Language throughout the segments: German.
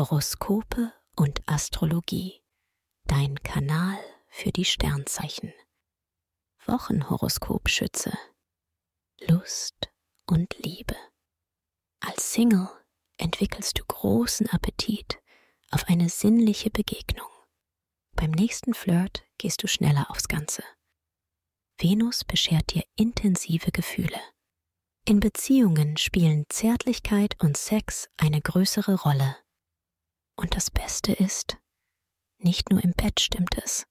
Horoskope und Astrologie. Dein Kanal für die Sternzeichen. Wochenhoroskop Schütze. Lust und Liebe. Als Single entwickelst du großen Appetit auf eine sinnliche Begegnung. Beim nächsten Flirt gehst du schneller aufs Ganze. Venus beschert dir intensive Gefühle. In Beziehungen spielen Zärtlichkeit und Sex eine größere Rolle. Und das Beste ist, nicht nur im Bett stimmt es,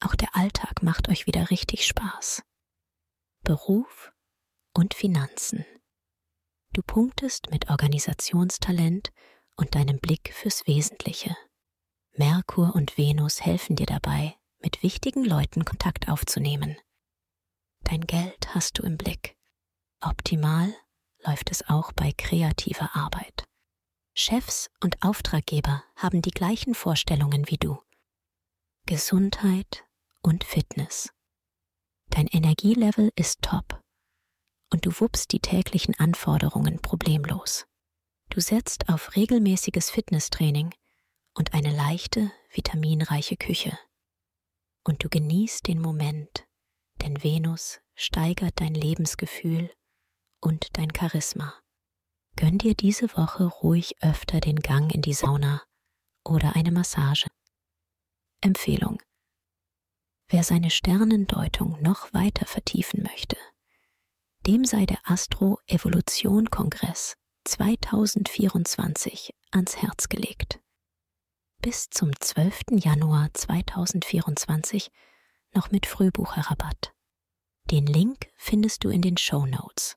auch der Alltag macht euch wieder richtig Spaß. Beruf und Finanzen. Du punktest mit Organisationstalent und deinem Blick fürs Wesentliche. Merkur und Venus helfen dir dabei, mit wichtigen Leuten Kontakt aufzunehmen. Dein Geld hast du im Blick. Optimal läuft es auch bei kreativer Arbeit. Chefs und Auftraggeber haben die gleichen Vorstellungen wie du. Gesundheit und Fitness. Dein Energielevel ist top und du wuppst die täglichen Anforderungen problemlos. Du setzt auf regelmäßiges Fitnesstraining und eine leichte, vitaminreiche Küche. Und du genießt den Moment, denn Venus steigert dein Lebensgefühl und dein Charisma. Gönn dir diese Woche ruhig öfter den Gang in die Sauna oder eine Massage. Empfehlung. Wer seine Sternendeutung noch weiter vertiefen möchte, dem sei der Astro-Evolution-Kongress 2024 ans Herz gelegt. Bis zum 12. Januar 2024 noch mit Frühbucherrabatt. Den Link findest du in den Show Notes.